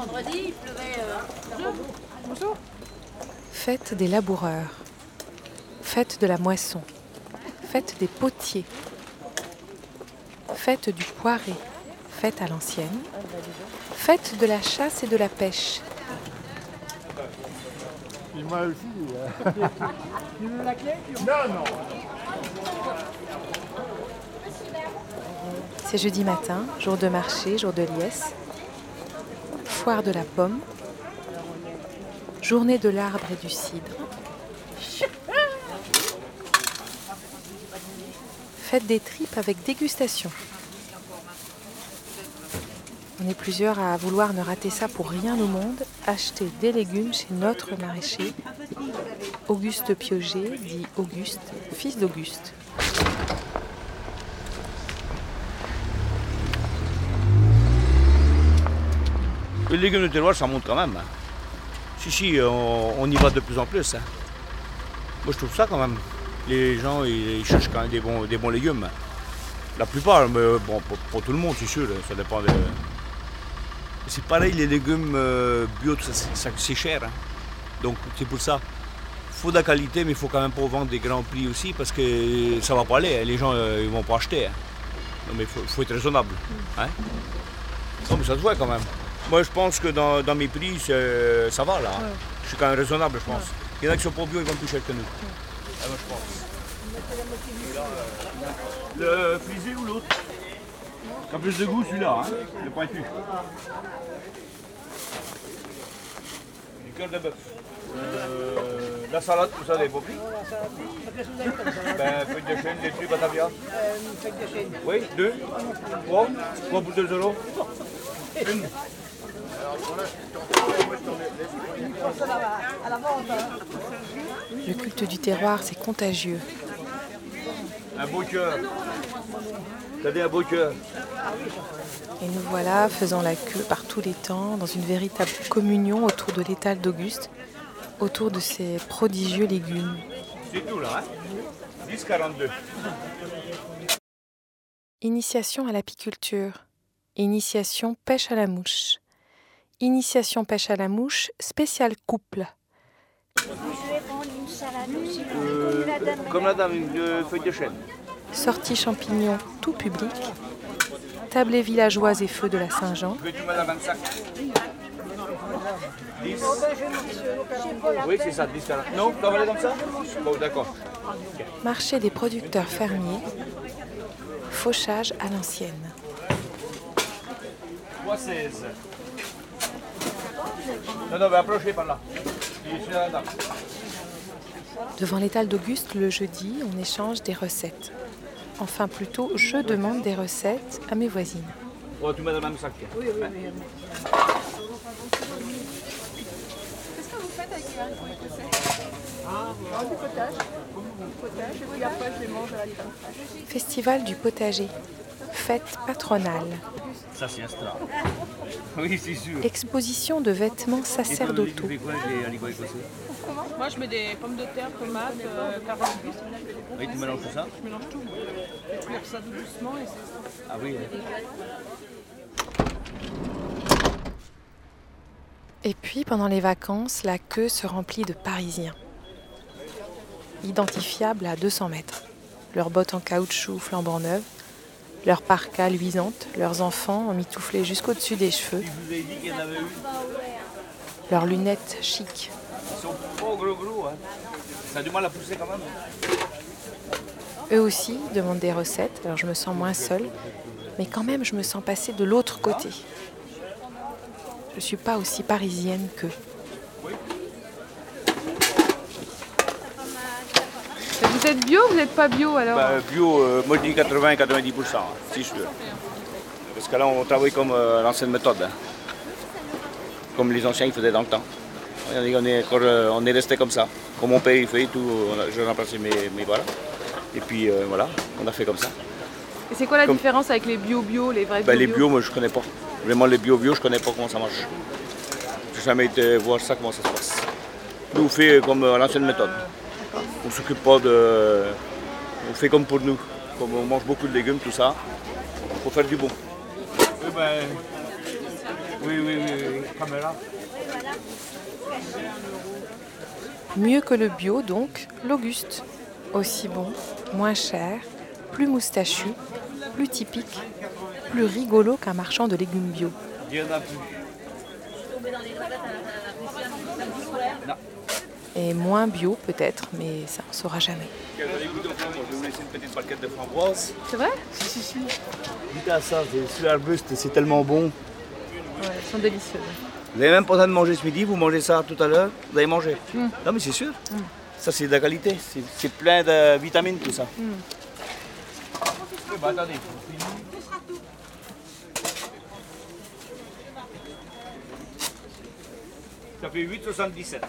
vendredi, il pleuvait. euh, Bonjour. Fête des laboureurs, fête de la moisson, fête des potiers, fête du poiré, fête à l'ancienne, fête de la chasse et de la pêche, aussi. euh. Tu veux la clé Non, non. C'est jeudi matin, jour de marché, jour de liesse, foire de la pomme, journée de l'arbre et du cidre, fête des tripes avec dégustation. On est plusieurs à vouloir ne rater ça pour rien au monde, acheter des légumes chez notre maraîcher, Auguste Pioget, dit Auguste, fils d'Auguste. Les légumes de terroir, ça monte quand même. hein. Si, si, on, on y va de plus en plus. hein. Moi, je trouve ça quand même. Les gens, ils, cherchent quand même des bons, des bons légumes. La plupart, mais bon, pour, tout le monde, c'est sûr, ça dépend de... C'est pareil, les légumes euh, bio, c'est- cher. hein. Donc, c'est pour ça. Il faut de la qualité, mais il faut quand même pas vendre des grands prix aussi, parce que ça va pas aller. hein. Les gens, euh, ils vont pas acheter. hein. Non, mais il faut, être raisonnable. hein. Mais ça se voit quand même. Moi, je pense que dans, dans mes prix, c'est- ça va là. Je suis quand même raisonnable, je pense. Il y en a qui sont pas bio, ils vont plus cher que nous. Ah, moi, je pense. Là, euh, le frisé ou l'autre? A plus de goût, celui-là, hein. Le pointu. Du cœur de bœuf. Euh, la salade, tout ça, des pas pris Ben, feuille de chêne, des trucs, batavia. Oui, deux. Trois. Trois pour deux euros. Une Le culte du terroir, c'est contagieux. Un beau cœur. Un beau cœur Et nous voilà faisant la queue par tous les temps, dans une véritable communion autour de l'étal d'Auguste, autour de ces prodigieux légumes. C'est tout là, hein 10,42. Initiation à l'apiculture. Initiation pêche à la mouche. Initiation pêche à la mouche, spécial couple. Comme la dame, une euh, feuille de chêne. Sortie champignons tout public. Tablée villageoise et feux de la Saint-Jean. Veux-tu mettre dans le sac 10 Oui, c'est ça, 10 40. Non, tu vas aller comme ça Bon, d'accord. Marché des producteurs fermiers. Fauchage à l'ancienne. 3,16. Non, non, mais approchez par là. Devant l'étal d'Auguste, le jeudi, on échange des recettes. Enfin, plutôt, je demande des recettes à mes voisines. Bon, tu le même sac. Oui, oui, oui. Qu'est-ce que vous faites avec les haricots écossais Ah, du potage. Du potage, et puis après, je les mange à la. Festival du potager. Fête patronale. Ça, c'est. Oui, c'est sûr. Exposition de vêtements sacerdotaux. Moi, je mets des pommes de terre, tomates, euh, carottes, Oui, tu mélanges tout ça je mélange tout. Je ça tout doucement et c'est Ah oui. Et puis, pendant les vacances, la queue se remplit de Parisiens. Identifiables à 200 mètres. Leurs bottes en caoutchouc flambant neuves, leurs parkas luisantes, leurs enfants emmitouflés jusqu'au-dessus des cheveux, leurs lunettes chic. Ils sont pas gros gros. Hein. Ça a du mal à pousser quand même. Eux aussi demandent des recettes, alors je me sens moins seule, mais quand même je me sens passer de l'autre côté. Je ne suis pas aussi parisienne qu'eux. Vous êtes bio ou vous n'êtes pas bio alors Bah, bio, euh, moi je dis 80-90%, hein, c'est sûr. Parce que là on travaille comme euh, l'ancienne méthode. hein. Comme les anciens ils faisaient dans le temps. On est, euh, on est resté comme ça. Comme mon père il fait tout, on a- j'ai remplacé mes, mes voilà. Et puis euh, voilà, on a fait comme ça. Et c'est quoi la Comme- différence avec les bio-bio, les vrais Ben, les bio bio, moi je connais pas. Vraiment les bio-bio, je connais pas comment ça marche. J'ai jamais été voir ça, comment ça se passe. Nous on fait comme l'ancienne méthode. On s'occupe pas de. On fait comme pour nous. Comme on mange beaucoup de légumes, tout ça, faut faire du bon. ben, Oui, oui, oui, oui. Caméra. Mieux que le bio donc, l'Auguste. Aussi bon, moins cher, plus moustachu, plus typique, plus rigolo qu'un marchand de légumes bio. Il y en a plus. Et moins bio peut-être, mais ça on saura jamais. Je vais vous laisser une petite plaquette de framboise. C'est vrai? Si, si, si. Goûtez à ça, c'est sur l'arbuste, c'est tellement bon. Ouais, elles sont délicieuses. Vous n'avez même pas besoin de manger ce midi, vous mangez ça tout à l'heure, vous allez manger. Non mais c'est sûr. Ça c'est de la qualité, c'est- plein de vitamines tout ça. Oui, bah, attendez. Ça fait 8,77.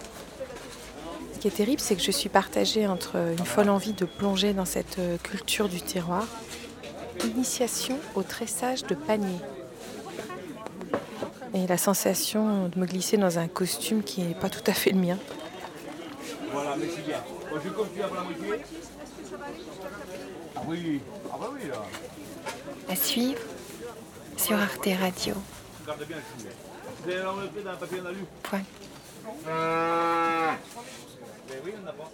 Ce qui est terrible, c'est que je suis partagée entre une folle envie de plonger dans cette euh, culture du terroir, initiation au tressage de panier, et la sensation de me glisser dans un costume qui n'est pas tout à fait le mien. Voilà, merci bien. Bon, je continue pour la moitié. Ah oui, ah bah oui là. À suivre sur Arte Radio. Regarde bien le chou. Vous dans un papier Point. Ben oui, on n'a pas.